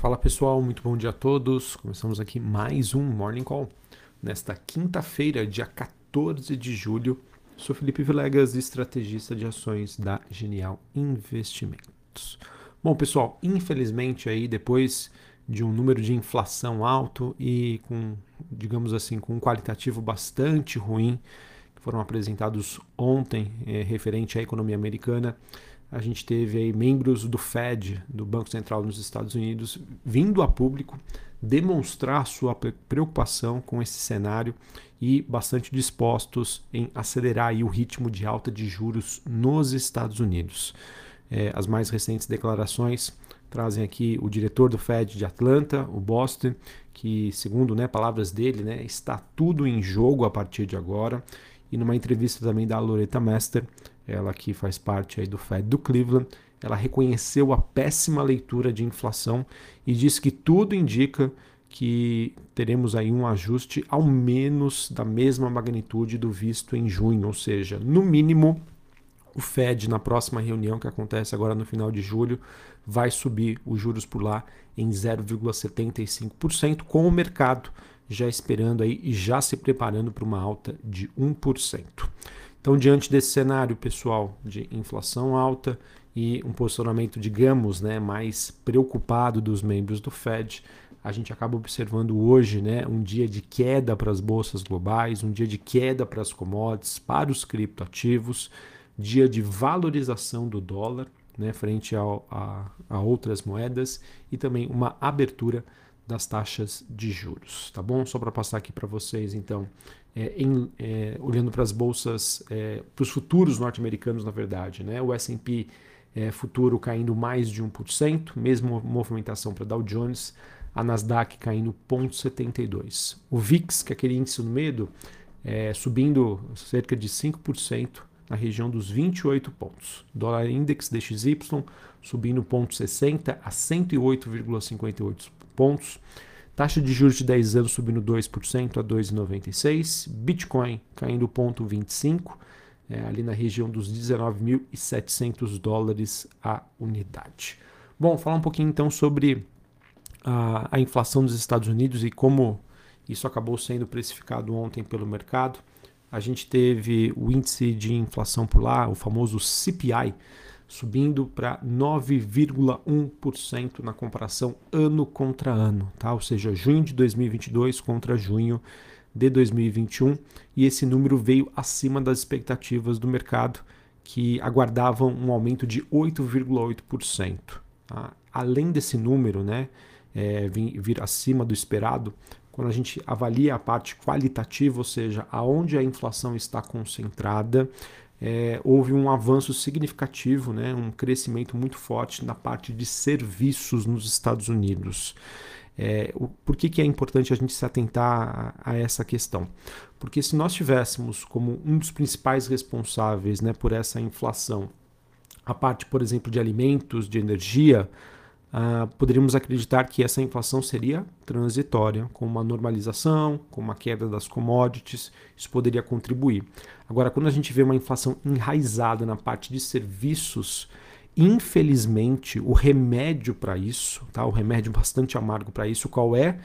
Fala pessoal, muito bom dia a todos. Começamos aqui mais um Morning Call. Nesta quinta-feira, dia 14 de julho, sou Felipe Vilegas, estrategista de ações da Genial Investimentos. Bom, pessoal, infelizmente aí depois de um número de inflação alto e com, digamos assim, com um qualitativo bastante ruim que foram apresentados ontem é, referente à economia americana, a gente teve aí membros do Fed, do Banco Central nos Estados Unidos, vindo a público demonstrar sua preocupação com esse cenário e bastante dispostos em acelerar o ritmo de alta de juros nos Estados Unidos. É, as mais recentes declarações trazem aqui o diretor do Fed de Atlanta, o Boston, que, segundo né, palavras dele, né, está tudo em jogo a partir de agora. E numa entrevista também da Loretta Mester, ela que faz parte aí do Fed do Cleveland, ela reconheceu a péssima leitura de inflação e disse que tudo indica que teremos aí um ajuste ao menos da mesma magnitude do visto em junho, ou seja, no mínimo o Fed na próxima reunião que acontece agora no final de julho vai subir os juros por lá em 0,75%, com o mercado já esperando aí e já se preparando para uma alta de 1%. Então, diante desse cenário, pessoal, de inflação alta e um posicionamento, digamos, né, mais preocupado dos membros do Fed, a gente acaba observando hoje né, um dia de queda para as bolsas globais, um dia de queda para as commodities, para os criptoativos, dia de valorização do dólar né, frente ao, a, a outras moedas e também uma abertura das taxas de juros, tá bom? Só para passar aqui para vocês, então, é, em, é, olhando para as bolsas, é, para os futuros norte-americanos, na verdade, né? O S&P é, futuro caindo mais de 1%, mesmo movimentação para Dow Jones, a Nasdaq caindo 0,72%. O VIX, que é aquele índice do medo, é, subindo cerca de 5%, na região dos 28 pontos. Dólar Index DXY subindo 0,60 a 108,58 pontos. Taxa de juros de 10 anos subindo 2% a 2,96. Bitcoin caindo 0,25, é, ali na região dos 19.700 dólares a unidade. Bom, falar um pouquinho então sobre a, a inflação dos Estados Unidos e como isso acabou sendo precificado ontem pelo mercado. A gente teve o índice de inflação por lá, o famoso CPI, subindo para 9,1% na comparação ano contra ano, tá? Ou seja, junho de 2022 contra junho de 2021, e esse número veio acima das expectativas do mercado, que aguardavam um aumento de 8,8%. Tá? Além desse número, né, é, vir, acima do esperado, quando a gente avalia a parte qualitativa, ou seja, aonde a inflação está concentrada, é, houve um avanço significativo, né, um crescimento muito forte na parte de serviços nos Estados Unidos. É, o, por que, que é importante a gente se atentar a, a, essa questão? Porque se nós tivéssemos como um dos principais responsáveis né, por essa inflação a parte, por exemplo, de alimentos, de energia, Uh, poderíamos acreditar que essa inflação seria transitória, com uma normalização, com uma queda das commodities, isso poderia contribuir. Agora, quando a gente vê uma inflação enraizada na parte de serviços, infelizmente, o remédio para isso, tá? o remédio bastante amargo para isso, qual é?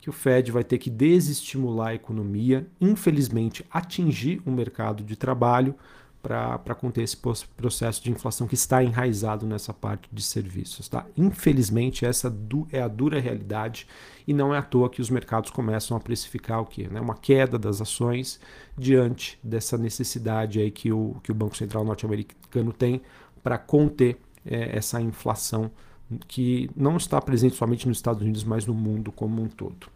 Que o Fed vai ter que desestimular a economia, infelizmente, atingir o mercado de trabalho para conter esse processo de inflação que está enraizado nessa parte de serviços. Tá? Infelizmente, essa é a dura realidade e não é à toa que os mercados começam a precificar o quê? Né? Uma queda das ações diante dessa necessidade aí que o, que o Banco Central norte-americano tem para conter é, essa inflação que não está presente somente nos Estados Unidos, mas no mundo como um todo.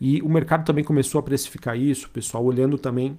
E o mercado também começou a precificar isso, pessoal, olhando também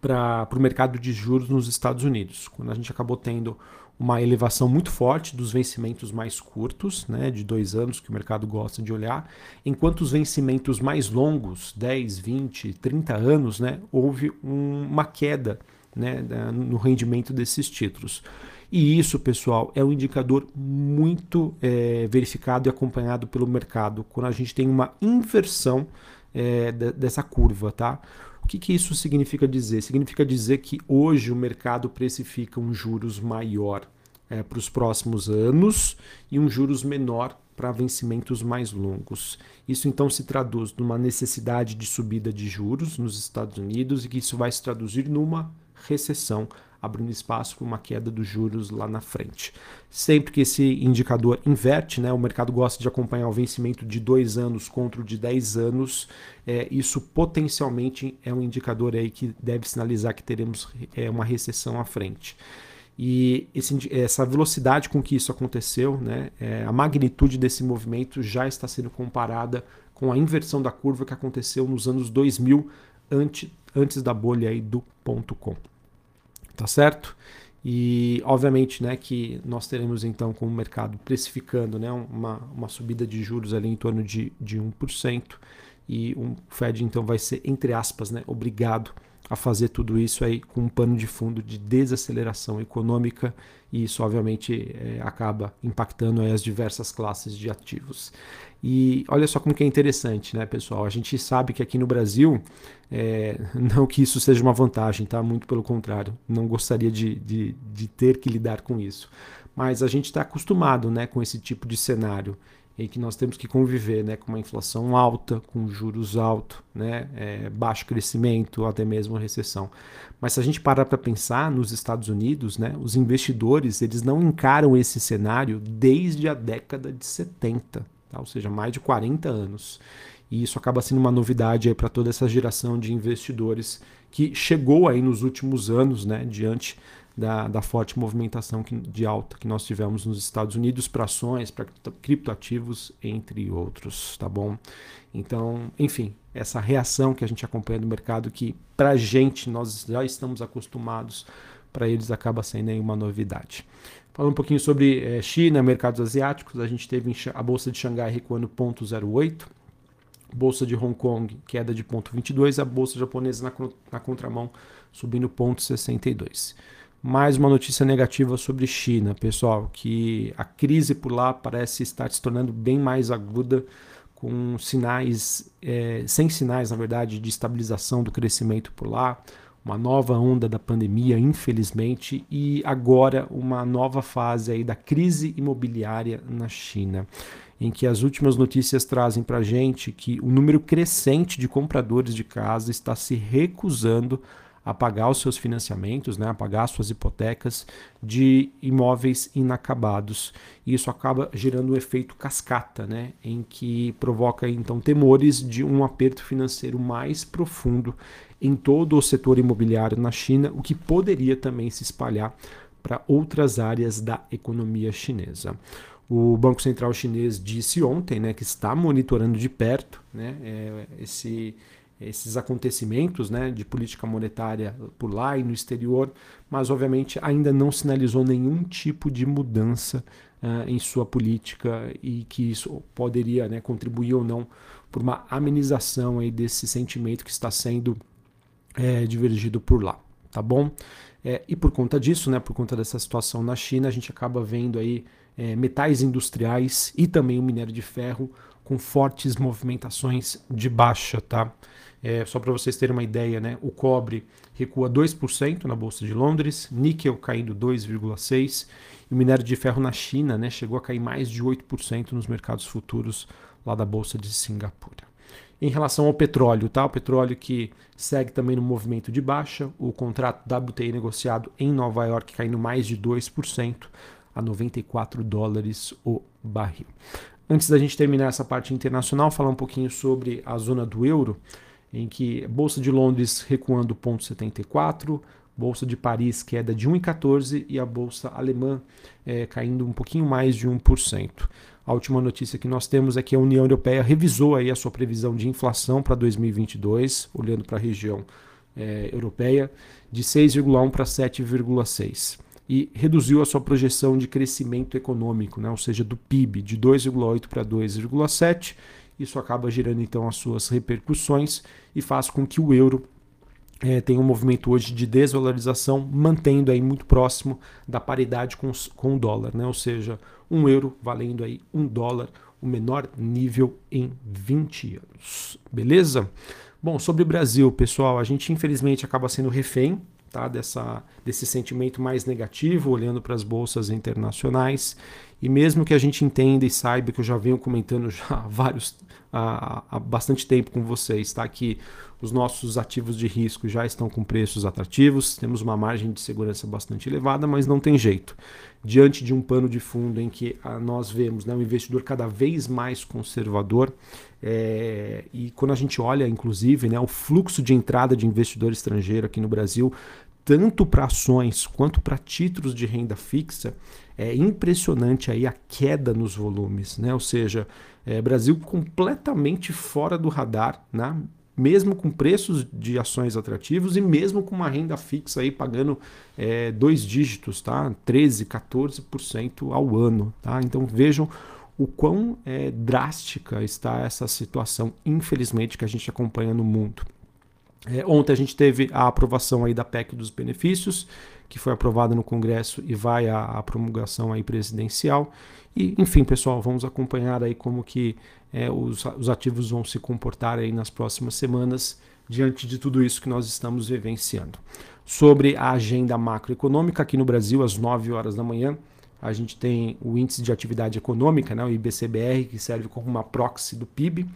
para o mercado de juros nos Estados Unidos, quando a gente acabou tendo uma elevação muito forte dos vencimentos mais curtos, né, de dois anos, que o mercado gosta de olhar, enquanto os vencimentos mais longos, 10, 20, 30 anos, né, houve um, uma queda né, no rendimento desses títulos. E isso, pessoal, é um indicador muito é, verificado e acompanhado pelo mercado quando a gente tem uma inversão é, dessa curva, tá? O que, que isso significa dizer? Significa dizer que hoje o mercado precifica um juros maior é, para os próximos anos e um juros menor para vencimentos mais longos. Isso então se traduz numa necessidade de subida de juros nos Estados Unidos e que isso vai se traduzir numa recessão, abrindo espaço para uma queda dos juros lá na frente. Sempre que esse indicador inverte, né, o mercado gosta de acompanhar o vencimento de dois anos contra o de 10 anos, é, isso potencialmente é um indicador aí que deve sinalizar que teremos é, uma recessão à frente. E esse, essa velocidade com que isso aconteceu, né, é, a magnitude desse movimento já está sendo comparada com a inversão da curva que aconteceu nos anos 2000, antes, antes da bolha aí do ponto .com. Tá certo? E obviamente né, que nós teremos então com o mercado precificando né, uma, uma subida de juros ali em torno de, de 1%, e o Fed então vai ser, entre aspas, né, obrigado a fazer tudo isso aí com um pano de fundo de desaceleração econômica e isso obviamente é, acaba impactando as diversas classes de ativos. E olha só como que é interessante, né, pessoal? A gente sabe que aqui no Brasil, é, não que isso seja uma vantagem, tá? Muito pelo contrário, não gostaria de, de, de ter que lidar com isso. Mas a gente está acostumado né, com esse tipo de cenário e que nós temos que conviver né, com uma inflação alta, com juros altos, né, é, baixo crescimento, até mesmo recessão. Mas se a gente parar para pensar nos Estados Unidos, né, os investidores eles não encaram esse cenário desde a década de 70, tá? ou seja, mais de 40 anos. E isso acaba sendo uma novidade para toda essa geração de investidores que chegou aí nos últimos anos, né, diante da, da forte movimentação que, de alta que nós tivemos nos Estados Unidos para ações, para criptoativos, entre outros, tá bom? Então, enfim, essa reação que a gente acompanha do mercado, que para a gente nós já estamos acostumados, para eles acaba sendo aí uma novidade. Falando um pouquinho sobre é, China, mercados asiáticos, a gente teve a bolsa de Xangai recuando 0,08, bolsa de Hong Kong queda de 0,22, a bolsa japonesa na, na contramão subindo 0,62 mais uma notícia negativa sobre China, pessoal, que a crise por lá parece estar se tornando bem mais aguda, com sinais, é, sem sinais, na verdade, de estabilização do crescimento por lá, uma nova onda da pandemia, infelizmente, e agora uma nova fase aí da crise imobiliária na China, em que as últimas notícias trazem para gente que o número crescente de compradores de casa está se recusando a pagar os seus financiamentos, né, a pagar suas hipotecas de imóveis inacabados. E isso acaba gerando um efeito cascata, né, em que provoca então temores de um aperto financeiro mais profundo em todo o setor imobiliário na China, o que poderia também se espalhar para outras áreas da economia chinesa. O Banco Central Chinês disse ontem né, que está monitorando de perto né, é, esse, esses acontecimentos né, de política monetária por lá e no exterior, mas obviamente ainda não sinalizou nenhum tipo de mudança uh, em sua política e que isso poderia né, contribuir ou não por uma amenização aí desse sentimento que está sendo é, divergido por lá, tá bom? É, e por conta disso, né, por conta dessa situação na China, a gente acaba vendo aí é, metais industriais e também o minério de ferro com fortes movimentações de baixa, tá? É, só para vocês terem uma ideia, né? O cobre recua 2% na Bolsa de Londres, níquel caindo 2,6% e o minério de ferro na China né, chegou a cair mais de 8% nos mercados futuros lá da Bolsa de Singapura. Em relação ao petróleo, tá? o petróleo que segue também no movimento de baixa, o contrato WTI negociado em Nova York caindo mais de 2% a 94 dólares o barril. Antes da gente terminar essa parte internacional, falar um pouquinho sobre a zona do euro em que Bolsa de Londres recuando 0,74, Bolsa de Paris queda de 1,14 e a Bolsa alemã é, caindo um pouquinho mais de 1%. A última notícia que nós temos é que a União Europeia revisou aí a sua previsão de inflação para 2022, olhando para a região é, europeia, de 6,1 para 7,6 e reduziu a sua projeção de crescimento econômico, né, ou seja, do PIB, de 2,8 para 2,7 isso acaba gerando então as suas repercussões e faz com que o euro é, tenha um movimento hoje de desvalorização, mantendo aí muito próximo da paridade com, com o dólar, né? ou seja, um euro valendo aí um dólar, o menor nível em 20 anos. Beleza? Bom, sobre o Brasil, pessoal, a gente infelizmente acaba sendo refém dessa, desse sentimento mais negativo, olhando para as bolsas internacionais, E mesmo que a gente entenda e saiba que eu já venho comentando já há vários há, há bastante tempo com vocês, tá? Que os nossos ativos de risco já estão com preços atrativos, temos uma margem de segurança bastante elevada, mas não tem jeito. Diante de um pano de fundo em que ah, nós vemos né, um investidor cada vez mais conservador, é, e quando a gente olha, inclusive, né, o fluxo de entrada de investidor estrangeiro aqui no Brasil, tanto para ações quanto para títulos de renda fixa, é impressionante aí a queda nos volumes, né? Ou seja, é, Brasil completamente fora do radar, né? mesmo com preços de ações atrativos e mesmo com uma renda fixa aí pagando é, dois dígitos, tá? 13, 14% ao ano. Tá? Então vejam o quão é, drástica está essa situação, infelizmente, que a gente acompanha no mundo. É, ontem a gente teve a aprovação aí da PEC dos benefícios, que foi aprovada no Congresso e vai à, à promulgação aí presidencial. E, enfim, pessoal, vamos acompanhar aí como que é, os, os ativos vão se comportar aí nas próximas semanas diante de tudo isso que nós estamos vivenciando. Sobre a agenda macroeconômica, aqui no Brasil, às 9 horas da manhã, a gente tem o índice de atividade econômica, né, o IBCBR, que serve como uma proxy do PIB,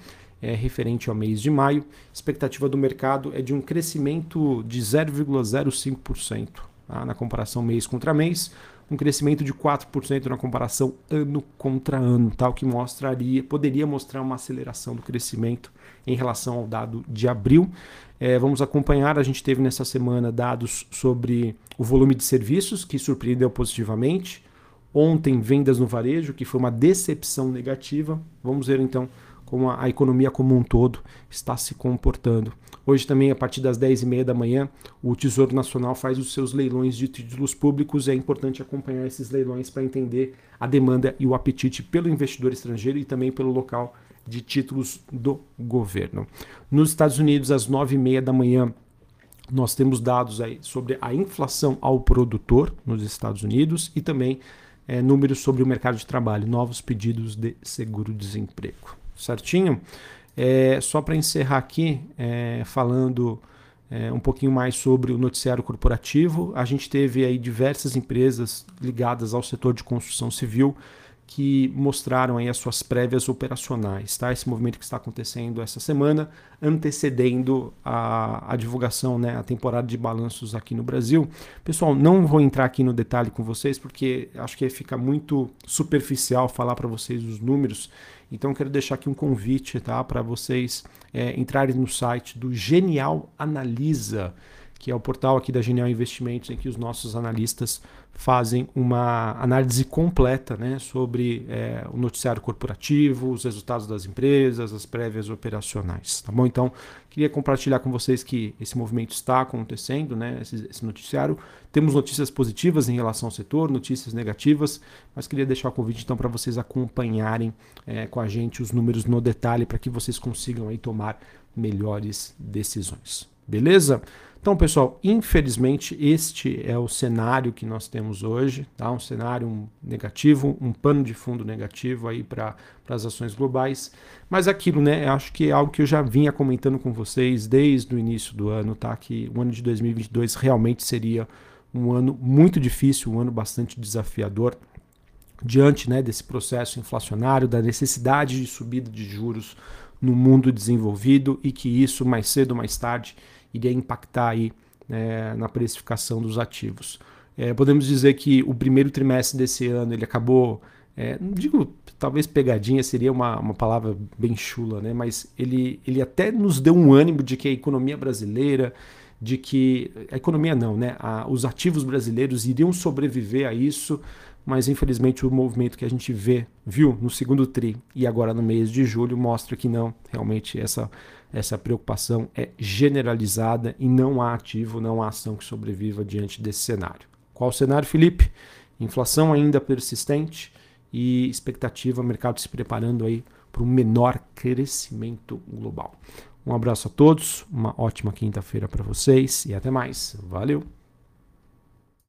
é, referente ao mês de maio. A expectativa do mercado é de um crescimento de 0,05% tá, na comparação mês contra mês, um crescimento de 4% na comparação ano contra ano, tal tá? que mostraria, poderia mostrar uma aceleração do crescimento em relação ao dado de abril. É, vamos acompanhar, a gente teve nessa semana dados sobre o volume de serviços, que surpreendeu positivamente. Ontem, vendas no varejo, que foi uma decepção negativa. Vamos ver então como a, economia como um todo está se comportando. Hoje também, a partir das 10h30 da manhã, o Tesouro Nacional faz os seus leilões de títulos públicos. É importante acompanhar esses leilões para entender a demanda e o apetite pelo investidor estrangeiro e também pelo local de títulos do governo. Nos Estados Unidos, às 9h30 da manhã, nós temos dados aí sobre a inflação ao produtor nos Estados Unidos e também é, números sobre o mercado de trabalho, novos pedidos de seguro-desemprego certinho? É, só para encerrar aqui, é, falando é, um pouquinho mais sobre o noticiário corporativo, a gente teve aí diversas empresas ligadas ao setor de construção civil que mostraram aí as suas prévias operacionais, tá? Esse movimento que está acontecendo essa semana, antecedendo a, a divulgação, né, a temporada de balanços aqui no Brasil. Pessoal, não vou entrar aqui no detalhe com vocês porque acho que fica muito superficial falar para vocês os números. Então quero deixar aqui um convite, tá, para vocês é, entrarem no site do Genial Analisa que é o portal aqui da Genial Investimentos, em que os nossos analistas fazem uma análise completa né, sobre é, o noticiário corporativo, os resultados das empresas, as prévias operacionais. Tá bom? Então, queria compartilhar com vocês que esse movimento está acontecendo, né, esse, esse noticiário. Temos notícias positivas em relação ao setor, notícias negativas, mas queria deixar o convite então para vocês acompanharem é, com a gente os números no detalhe para que vocês consigam aí tomar melhores decisões. Beleza? Então, pessoal, infelizmente este é o cenário que nós temos hoje, tá? Um cenário negativo, um pano de fundo negativo aí para as ações globais. Mas aquilo, né? Acho que é algo que eu já vinha comentando com vocês desde o início do ano, tá? Que o ano de 2022 realmente seria um ano muito difícil, um ano bastante desafiador diante, né, desse processo inflacionário, da necessidade de subida de juros no mundo desenvolvido e que isso mais cedo ou mais tarde iria impactar aí né, na precificação dos ativos. É, podemos dizer que o primeiro trimestre desse ano ele acabou, é, não digo talvez pegadinha seria uma, uma palavra bem chula, né? mas ele, ele até nos deu um ânimo de que a economia brasileira, de que a economia não, né? A, os ativos brasileiros iriam sobreviver a isso, mas infelizmente o movimento que a gente vê, viu no segundo tri e agora no mês de julho mostra que não, realmente essa essa preocupação é generalizada e não há ativo, não há ação que sobreviva diante desse cenário. Qual o cenário, Felipe? Inflação ainda persistente e expectativa, mercado se preparando aí para um menor crescimento global. Um abraço a todos, uma ótima quinta-feira para vocês e até mais. Valeu!